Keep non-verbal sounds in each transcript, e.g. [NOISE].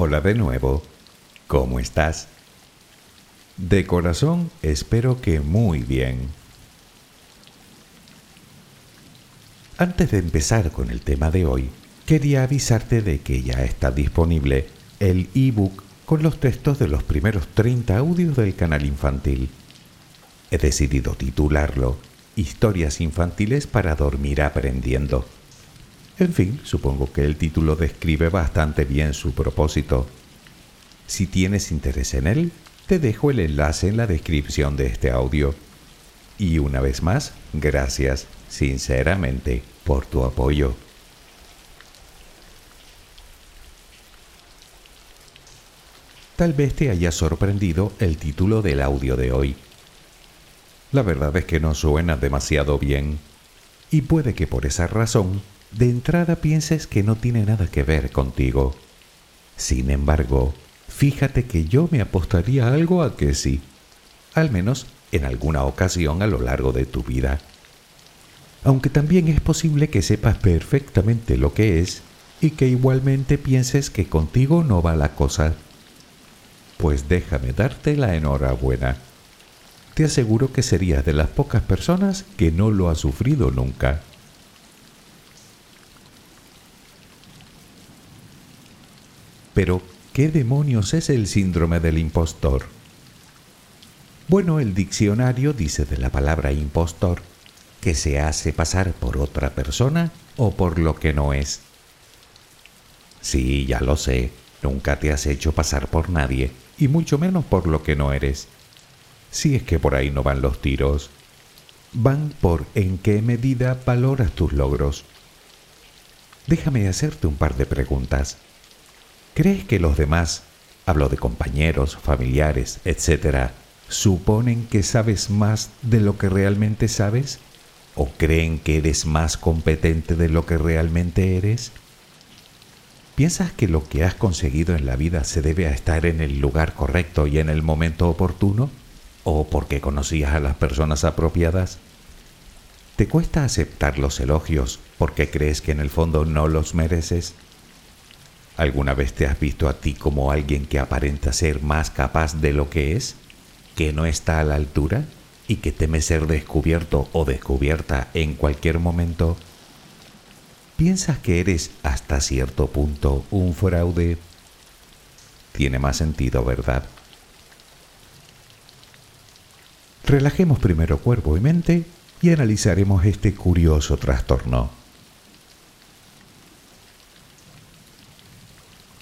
Hola de nuevo. ¿Cómo estás? De corazón espero que muy bien. Antes de empezar con el tema de hoy, quería avisarte de que ya está disponible el ebook con los textos de los primeros 30 audios del canal infantil. He decidido titularlo Historias infantiles para dormir aprendiendo en fin, supongo que el título describe bastante bien su propósito. Si tienes interés en él, te dejo el enlace en la descripción de este audio. Y una vez más, gracias sinceramente por tu apoyo. Tal vez te haya sorprendido el título del audio de hoy. La verdad es que no suena demasiado bien, y puede que por esa razón de entrada pienses que no tiene nada que ver contigo. Sin embargo, fíjate que yo me apostaría algo a que sí, al menos en alguna ocasión a lo largo de tu vida. Aunque también es posible que sepas perfectamente lo que es y que igualmente pienses que contigo no va la cosa. Pues déjame darte la enhorabuena. Te aseguro que serías de las pocas personas que no lo ha sufrido nunca. Pero, ¿qué demonios es el síndrome del impostor? Bueno, el diccionario dice de la palabra impostor que se hace pasar por otra persona o por lo que no es. Sí, ya lo sé, nunca te has hecho pasar por nadie, y mucho menos por lo que no eres. Si es que por ahí no van los tiros. Van por en qué medida valoras tus logros. Déjame hacerte un par de preguntas. ¿Crees que los demás, hablo de compañeros, familiares, etcétera, suponen que sabes más de lo que realmente sabes? ¿O creen que eres más competente de lo que realmente eres? ¿Piensas que lo que has conseguido en la vida se debe a estar en el lugar correcto y en el momento oportuno? ¿O porque conocías a las personas apropiadas? ¿Te cuesta aceptar los elogios porque crees que en el fondo no los mereces? ¿Alguna vez te has visto a ti como alguien que aparenta ser más capaz de lo que es, que no está a la altura y que teme ser descubierto o descubierta en cualquier momento? ¿Piensas que eres hasta cierto punto un fraude? Tiene más sentido, ¿verdad? Relajemos primero cuerpo y mente y analizaremos este curioso trastorno.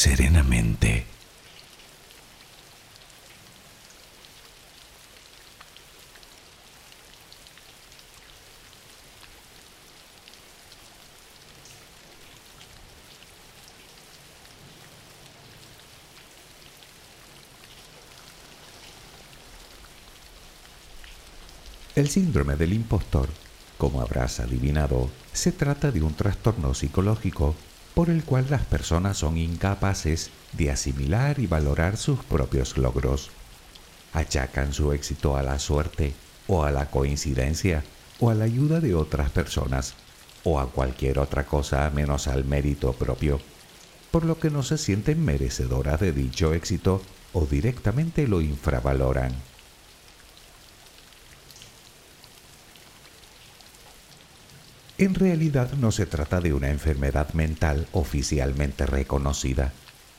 serenamente. El síndrome del impostor, como habrás adivinado, se trata de un trastorno psicológico por el cual las personas son incapaces de asimilar y valorar sus propios logros. Achacan su éxito a la suerte o a la coincidencia o a la ayuda de otras personas o a cualquier otra cosa menos al mérito propio, por lo que no se sienten merecedoras de dicho éxito o directamente lo infravaloran. En realidad no se trata de una enfermedad mental oficialmente reconocida,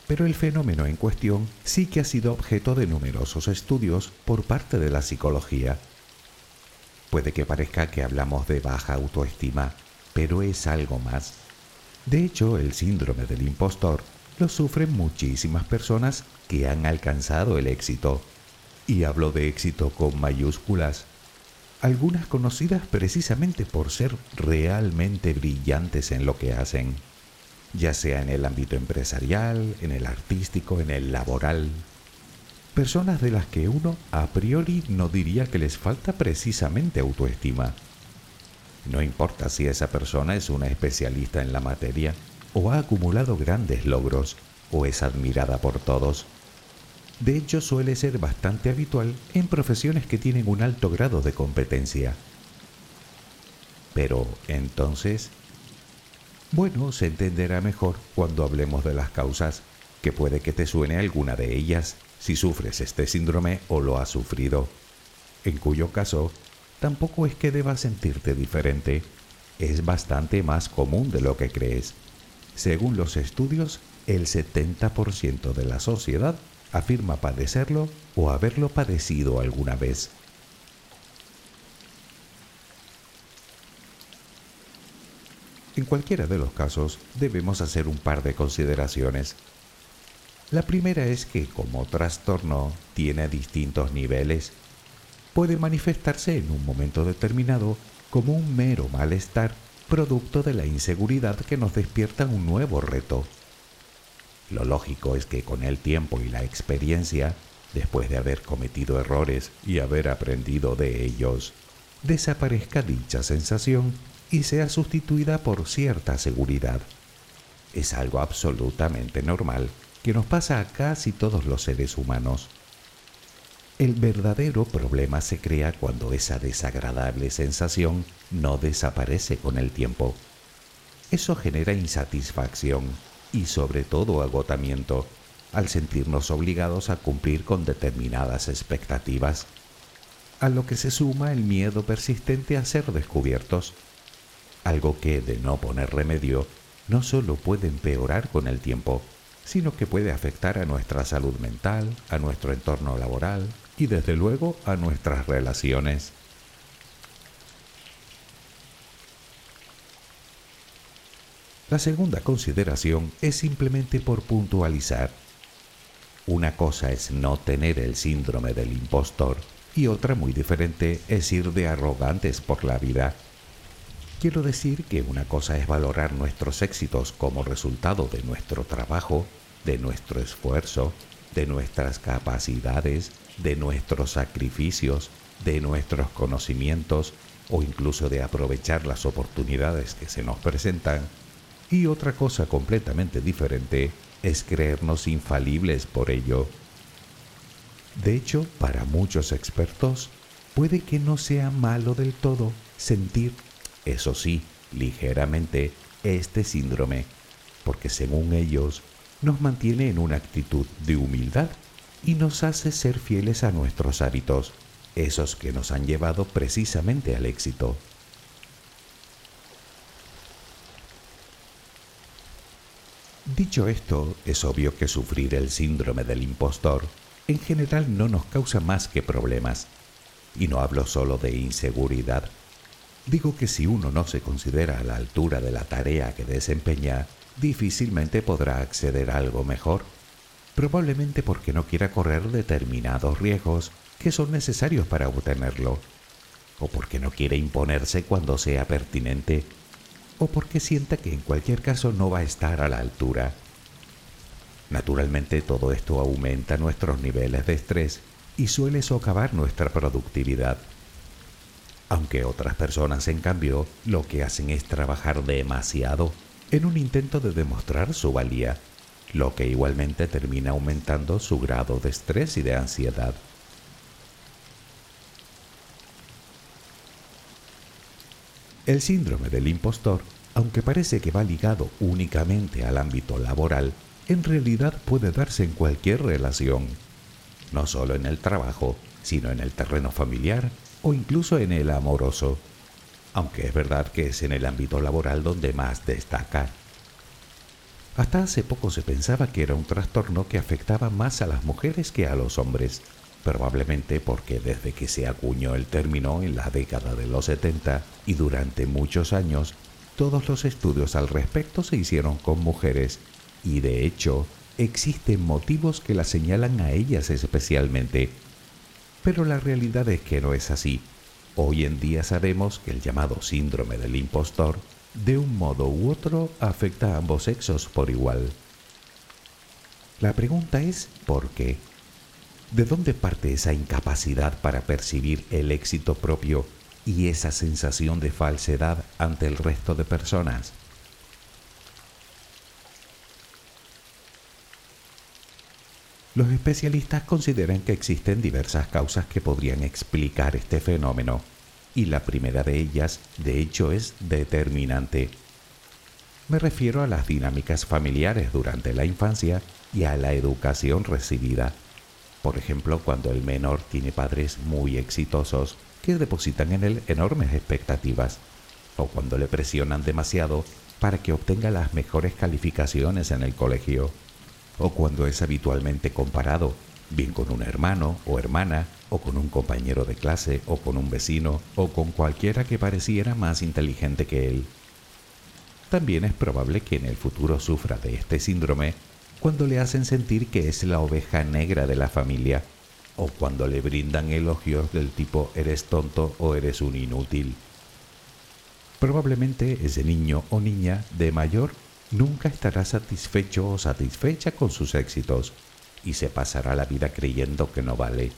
pero el fenómeno en cuestión sí que ha sido objeto de numerosos estudios por parte de la psicología. Puede que parezca que hablamos de baja autoestima, pero es algo más. De hecho, el síndrome del impostor lo sufren muchísimas personas que han alcanzado el éxito. Y hablo de éxito con mayúsculas algunas conocidas precisamente por ser realmente brillantes en lo que hacen, ya sea en el ámbito empresarial, en el artístico, en el laboral. Personas de las que uno a priori no diría que les falta precisamente autoestima. No importa si esa persona es una especialista en la materia o ha acumulado grandes logros o es admirada por todos. De hecho, suele ser bastante habitual en profesiones que tienen un alto grado de competencia. Pero entonces, bueno, se entenderá mejor cuando hablemos de las causas, que puede que te suene alguna de ellas si sufres este síndrome o lo has sufrido, en cuyo caso tampoco es que debas sentirte diferente, es bastante más común de lo que crees. Según los estudios, el 70% de la sociedad afirma padecerlo o haberlo padecido alguna vez. En cualquiera de los casos debemos hacer un par de consideraciones. La primera es que como trastorno tiene distintos niveles. Puede manifestarse en un momento determinado como un mero malestar producto de la inseguridad que nos despierta un nuevo reto. Lo lógico es que con el tiempo y la experiencia, después de haber cometido errores y haber aprendido de ellos, desaparezca dicha sensación y sea sustituida por cierta seguridad. Es algo absolutamente normal que nos pasa a casi todos los seres humanos. El verdadero problema se crea cuando esa desagradable sensación no desaparece con el tiempo. Eso genera insatisfacción y sobre todo agotamiento al sentirnos obligados a cumplir con determinadas expectativas, a lo que se suma el miedo persistente a ser descubiertos, algo que, de no poner remedio, no solo puede empeorar con el tiempo, sino que puede afectar a nuestra salud mental, a nuestro entorno laboral y desde luego a nuestras relaciones. La segunda consideración es simplemente por puntualizar. Una cosa es no tener el síndrome del impostor y otra muy diferente es ir de arrogantes por la vida. Quiero decir que una cosa es valorar nuestros éxitos como resultado de nuestro trabajo, de nuestro esfuerzo, de nuestras capacidades, de nuestros sacrificios, de nuestros conocimientos o incluso de aprovechar las oportunidades que se nos presentan y otra cosa completamente diferente es creernos infalibles por ello. De hecho, para muchos expertos, puede que no sea malo del todo sentir, eso sí, ligeramente, este síndrome, porque según ellos, nos mantiene en una actitud de humildad y nos hace ser fieles a nuestros hábitos, esos que nos han llevado precisamente al éxito. Dicho esto, es obvio que sufrir el síndrome del impostor en general no nos causa más que problemas. Y no hablo solo de inseguridad. Digo que si uno no se considera a la altura de la tarea que desempeña, difícilmente podrá acceder a algo mejor. Probablemente porque no quiera correr determinados riesgos que son necesarios para obtenerlo. O porque no quiere imponerse cuando sea pertinente o porque sienta que en cualquier caso no va a estar a la altura. Naturalmente todo esto aumenta nuestros niveles de estrés y suele socavar nuestra productividad. Aunque otras personas, en cambio, lo que hacen es trabajar demasiado en un intento de demostrar su valía, lo que igualmente termina aumentando su grado de estrés y de ansiedad. El síndrome del impostor, aunque parece que va ligado únicamente al ámbito laboral, en realidad puede darse en cualquier relación, no solo en el trabajo, sino en el terreno familiar o incluso en el amoroso, aunque es verdad que es en el ámbito laboral donde más destaca. Hasta hace poco se pensaba que era un trastorno que afectaba más a las mujeres que a los hombres, probablemente porque desde que se acuñó el término en la década de los 70 y durante muchos años, todos los estudios al respecto se hicieron con mujeres y de hecho existen motivos que la señalan a ellas especialmente. Pero la realidad es que no es así. Hoy en día sabemos que el llamado síndrome del impostor de un modo u otro afecta a ambos sexos por igual. La pregunta es ¿por qué? ¿De dónde parte esa incapacidad para percibir el éxito propio y esa sensación de falsedad ante el resto de personas? Los especialistas consideran que existen diversas causas que podrían explicar este fenómeno, y la primera de ellas, de hecho, es determinante. Me refiero a las dinámicas familiares durante la infancia y a la educación recibida. Por ejemplo, cuando el menor tiene padres muy exitosos que depositan en él enormes expectativas, o cuando le presionan demasiado para que obtenga las mejores calificaciones en el colegio, o cuando es habitualmente comparado, bien con un hermano o hermana, o con un compañero de clase, o con un vecino, o con cualquiera que pareciera más inteligente que él. también es probable que en el futuro sufra de este síndrome cuando le hacen sentir que es la oveja negra de la familia o cuando le brindan elogios del tipo eres tonto o eres un inútil. Probablemente ese niño o niña de mayor nunca estará satisfecho o satisfecha con sus éxitos y se pasará la vida creyendo que no vale.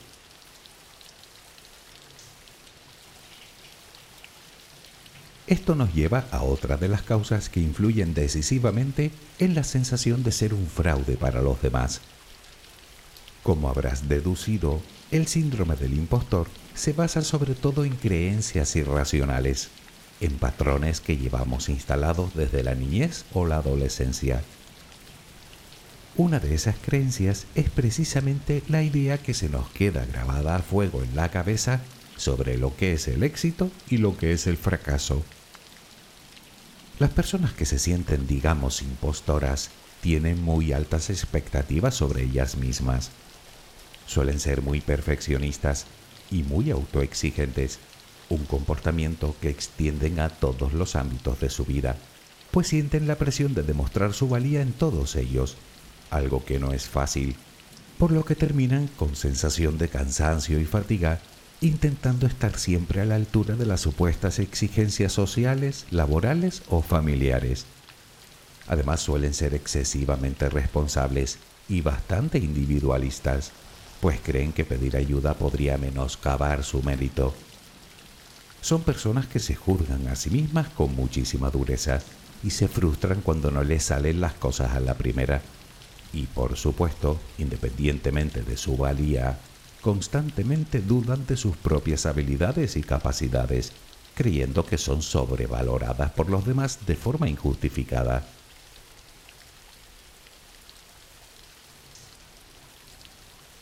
Esto nos lleva a otra de las causas que influyen decisivamente en la sensación de ser un fraude para los demás. Como habrás deducido, el síndrome del impostor se basa sobre todo en creencias irracionales, en patrones que llevamos instalados desde la niñez o la adolescencia. Una de esas creencias es precisamente la idea que se nos queda grabada a fuego en la cabeza sobre lo que es el éxito y lo que es el fracaso. Las personas que se sienten, digamos, impostoras, tienen muy altas expectativas sobre ellas mismas. Suelen ser muy perfeccionistas y muy autoexigentes, un comportamiento que extienden a todos los ámbitos de su vida, pues sienten la presión de demostrar su valía en todos ellos, algo que no es fácil, por lo que terminan con sensación de cansancio y fatiga intentando estar siempre a la altura de las supuestas exigencias sociales, laborales o familiares. Además suelen ser excesivamente responsables y bastante individualistas, pues creen que pedir ayuda podría menoscabar su mérito. Son personas que se juzgan a sí mismas con muchísima dureza y se frustran cuando no les salen las cosas a la primera. Y por supuesto, independientemente de su valía, constantemente dudan de sus propias habilidades y capacidades, creyendo que son sobrevaloradas por los demás de forma injustificada.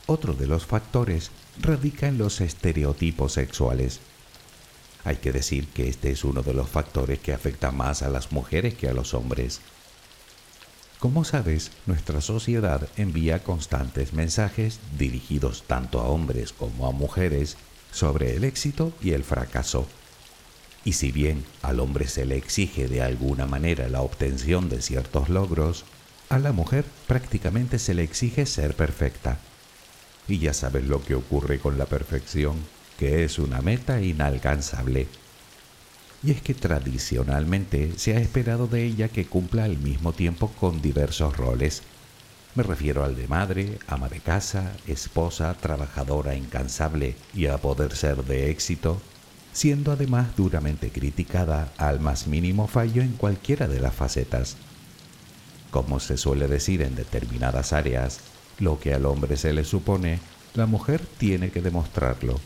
Otro de los factores radica en los estereotipos sexuales. Hay que decir que este es uno de los factores que afecta más a las mujeres que a los hombres. Como sabes, nuestra sociedad envía constantes mensajes dirigidos tanto a hombres como a mujeres sobre el éxito y el fracaso. Y si bien al hombre se le exige de alguna manera la obtención de ciertos logros, a la mujer prácticamente se le exige ser perfecta. Y ya sabes lo que ocurre con la perfección, que es una meta inalcanzable y es que tradicionalmente se ha esperado de ella que cumpla al mismo tiempo con diversos roles. Me refiero al de madre, ama de casa, esposa, trabajadora incansable y a poder ser de éxito, siendo además duramente criticada al más mínimo fallo en cualquiera de las facetas. Como se suele decir en determinadas áreas, lo que al hombre se le supone, la mujer tiene que demostrarlo.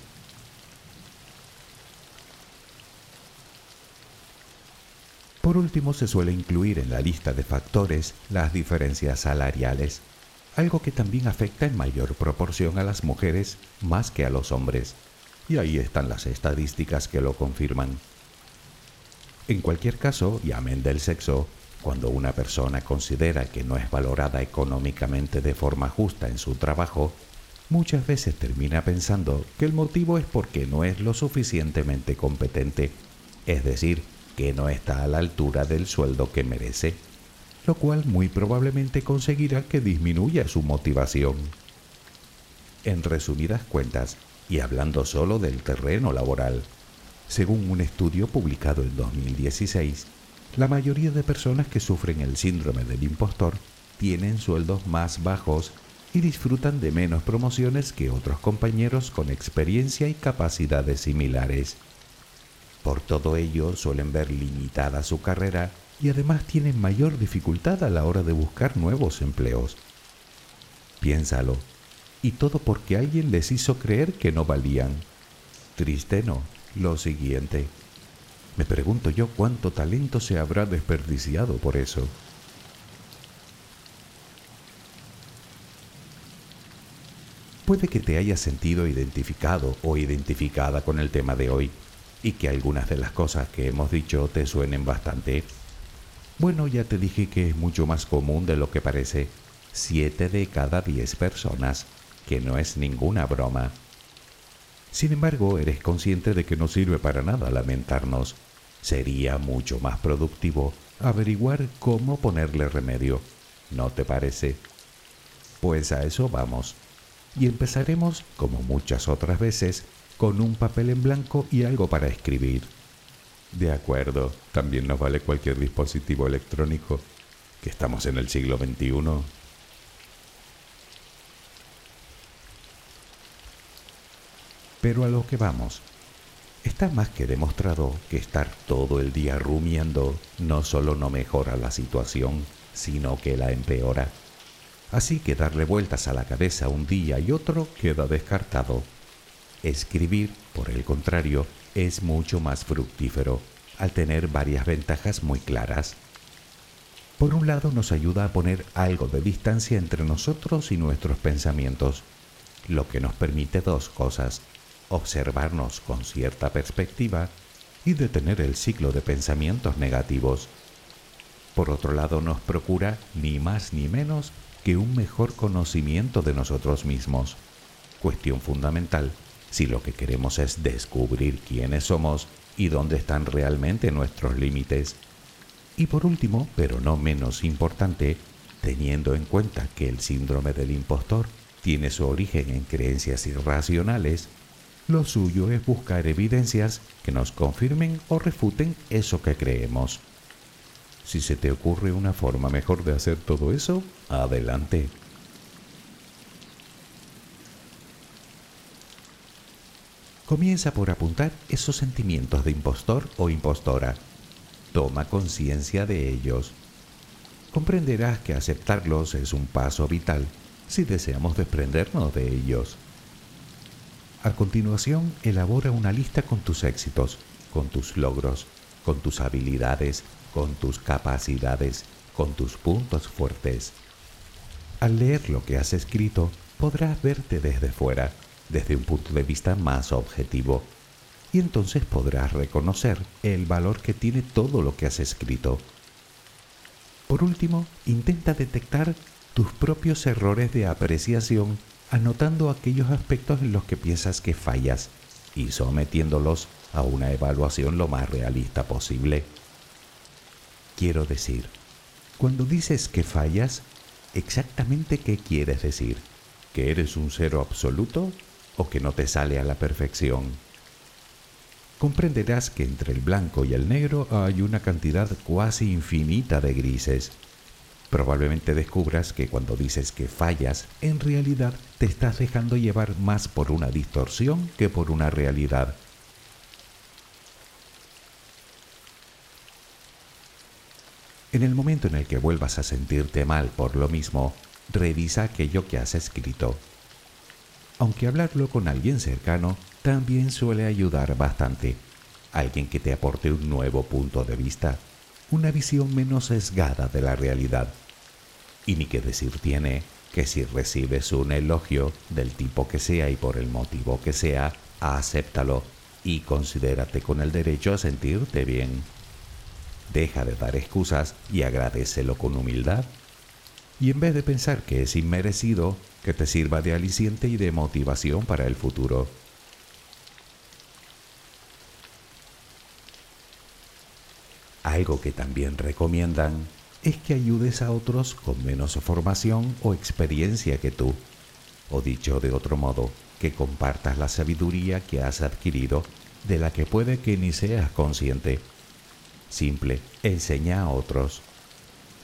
Por último, se suele incluir en la lista de factores las diferencias salariales, algo que también afecta en mayor proporción a las mujeres más que a los hombres. Y ahí están las estadísticas que lo confirman. En cualquier caso, y amén del sexo, cuando una persona considera que no es valorada económicamente de forma justa en su trabajo, muchas veces termina pensando que el motivo es porque no es lo suficientemente competente, es decir, que no está a la altura del sueldo que merece, lo cual muy probablemente conseguirá que disminuya su motivación. En resumidas cuentas, y hablando solo del terreno laboral, según un estudio publicado en 2016, la mayoría de personas que sufren el síndrome del impostor tienen sueldos más bajos y disfrutan de menos promociones que otros compañeros con experiencia y capacidades similares. Por todo ello suelen ver limitada su carrera y además tienen mayor dificultad a la hora de buscar nuevos empleos. Piénsalo, y todo porque alguien les hizo creer que no valían. Triste no, lo siguiente. Me pregunto yo cuánto talento se habrá desperdiciado por eso. Puede que te hayas sentido identificado o identificada con el tema de hoy y que algunas de las cosas que hemos dicho te suenen bastante. Bueno, ya te dije que es mucho más común de lo que parece. Siete de cada diez personas, que no es ninguna broma. Sin embargo, eres consciente de que no sirve para nada lamentarnos. Sería mucho más productivo averiguar cómo ponerle remedio. ¿No te parece? Pues a eso vamos. Y empezaremos, como muchas otras veces, con un papel en blanco y algo para escribir. De acuerdo, también nos vale cualquier dispositivo electrónico, que estamos en el siglo XXI. Pero a lo que vamos. Está más que demostrado que estar todo el día rumiando no solo no mejora la situación, sino que la empeora. Así que darle vueltas a la cabeza un día y otro queda descartado. Escribir, por el contrario, es mucho más fructífero, al tener varias ventajas muy claras. Por un lado nos ayuda a poner algo de distancia entre nosotros y nuestros pensamientos, lo que nos permite dos cosas, observarnos con cierta perspectiva y detener el ciclo de pensamientos negativos. Por otro lado nos procura ni más ni menos que un mejor conocimiento de nosotros mismos, cuestión fundamental si lo que queremos es descubrir quiénes somos y dónde están realmente nuestros límites. Y por último, pero no menos importante, teniendo en cuenta que el síndrome del impostor tiene su origen en creencias irracionales, lo suyo es buscar evidencias que nos confirmen o refuten eso que creemos. Si se te ocurre una forma mejor de hacer todo eso, adelante. Comienza por apuntar esos sentimientos de impostor o impostora. Toma conciencia de ellos. Comprenderás que aceptarlos es un paso vital si deseamos desprendernos de ellos. A continuación, elabora una lista con tus éxitos, con tus logros, con tus habilidades, con tus capacidades, con tus puntos fuertes. Al leer lo que has escrito, podrás verte desde fuera desde un punto de vista más objetivo y entonces podrás reconocer el valor que tiene todo lo que has escrito. Por último, intenta detectar tus propios errores de apreciación anotando aquellos aspectos en los que piensas que fallas y sometiéndolos a una evaluación lo más realista posible. Quiero decir, cuando dices que fallas, exactamente qué quieres decir? ¿Que eres un cero absoluto o que no te sale a la perfección. Comprenderás que entre el blanco y el negro hay una cantidad cuasi infinita de grises. Probablemente descubras que cuando dices que fallas, en realidad te estás dejando llevar más por una distorsión que por una realidad. En el momento en el que vuelvas a sentirte mal por lo mismo, revisa aquello que has escrito aunque hablarlo con alguien cercano también suele ayudar bastante. Alguien que te aporte un nuevo punto de vista, una visión menos sesgada de la realidad. Y ni que decir tiene que si recibes un elogio del tipo que sea y por el motivo que sea, acéptalo y considérate con el derecho a sentirte bien. Deja de dar excusas y agradecelo con humildad. Y en vez de pensar que es inmerecido, que te sirva de aliciente y de motivación para el futuro. Algo que también recomiendan es que ayudes a otros con menos formación o experiencia que tú, o dicho de otro modo, que compartas la sabiduría que has adquirido de la que puede que ni seas consciente. Simple, enseña a otros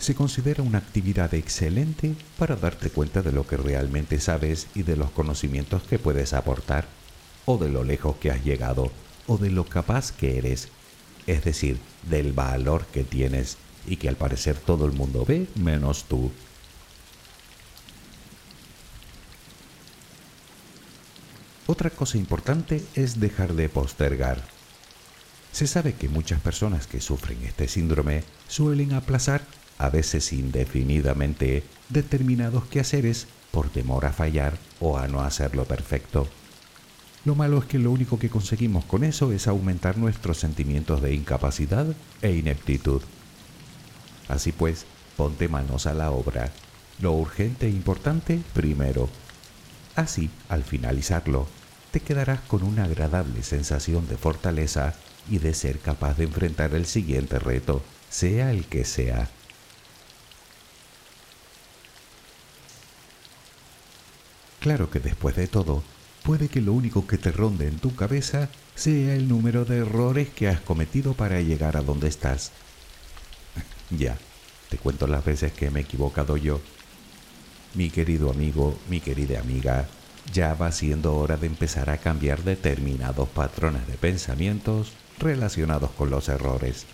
se considera una actividad excelente para darte cuenta de lo que realmente sabes y de los conocimientos que puedes aportar, o de lo lejos que has llegado, o de lo capaz que eres, es decir, del valor que tienes y que al parecer todo el mundo ve menos tú. Otra cosa importante es dejar de postergar. Se sabe que muchas personas que sufren este síndrome suelen aplazar a veces indefinidamente, determinados quehaceres por temor a fallar o a no hacerlo perfecto. Lo malo es que lo único que conseguimos con eso es aumentar nuestros sentimientos de incapacidad e ineptitud. Así pues, ponte manos a la obra. Lo urgente e importante primero. Así, al finalizarlo, te quedarás con una agradable sensación de fortaleza y de ser capaz de enfrentar el siguiente reto sea el que sea. Claro que después de todo, puede que lo único que te ronde en tu cabeza sea el número de errores que has cometido para llegar a donde estás. [LAUGHS] ya, te cuento las veces que me he equivocado yo. Mi querido amigo, mi querida amiga, ya va siendo hora de empezar a cambiar determinados patrones de pensamientos relacionados con los errores.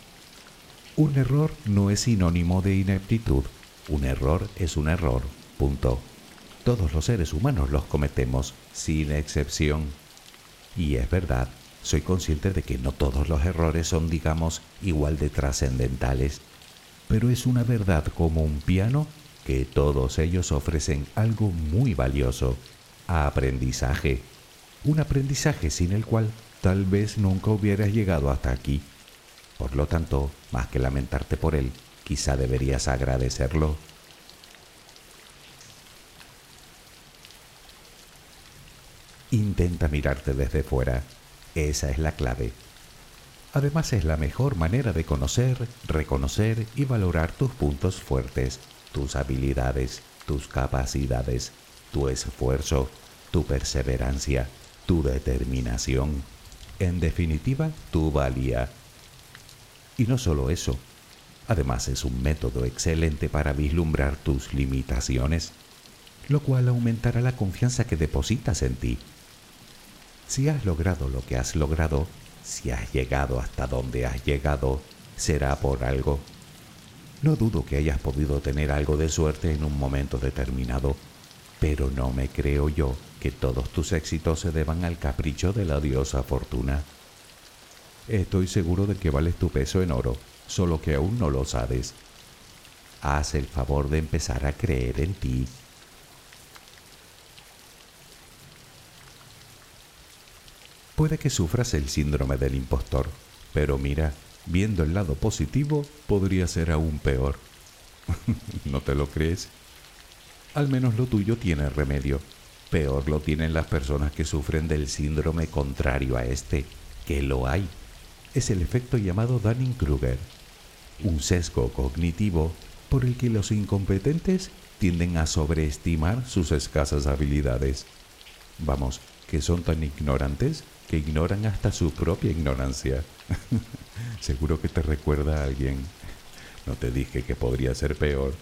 Un error no es sinónimo de ineptitud, un error es un error, punto. Todos los seres humanos los cometemos, sin excepción. Y es verdad, soy consciente de que no todos los errores son, digamos, igual de trascendentales, pero es una verdad como un piano que todos ellos ofrecen algo muy valioso, aprendizaje. Un aprendizaje sin el cual tal vez nunca hubieras llegado hasta aquí. Por lo tanto, más que lamentarte por él, quizá deberías agradecerlo. Intenta mirarte desde fuera. Esa es la clave. Además es la mejor manera de conocer, reconocer y valorar tus puntos fuertes, tus habilidades, tus capacidades, tu esfuerzo, tu perseverancia, tu determinación. En definitiva, tu valía. Y no solo eso, además es un método excelente para vislumbrar tus limitaciones, lo cual aumentará la confianza que depositas en ti si has logrado lo que has logrado, si has llegado hasta donde has llegado, será por algo. No dudo que hayas podido tener algo de suerte en un momento determinado, pero no me creo yo que todos tus éxitos se deban al capricho de la diosa fortuna. Estoy seguro de que vales tu peso en oro, solo que aún no lo sabes. Haz el favor de empezar a creer en ti Puede que sufras el síndrome del impostor, pero mira, viendo el lado positivo, podría ser aún peor. [LAUGHS] ¿No te lo crees? Al menos lo tuyo tiene remedio. Peor lo tienen las personas que sufren del síndrome contrario a este, que lo hay. Es el efecto llamado Dunning-Kruger, un sesgo cognitivo por el que los incompetentes tienden a sobreestimar sus escasas habilidades. Vamos, que son tan ignorantes que ignoran hasta su propia ignorancia. [LAUGHS] Seguro que te recuerda a alguien. No te dije que podría ser peor.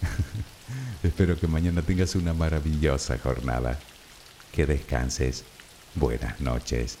[LAUGHS] Espero que mañana tengas una maravillosa jornada. Que descanses. Buenas noches.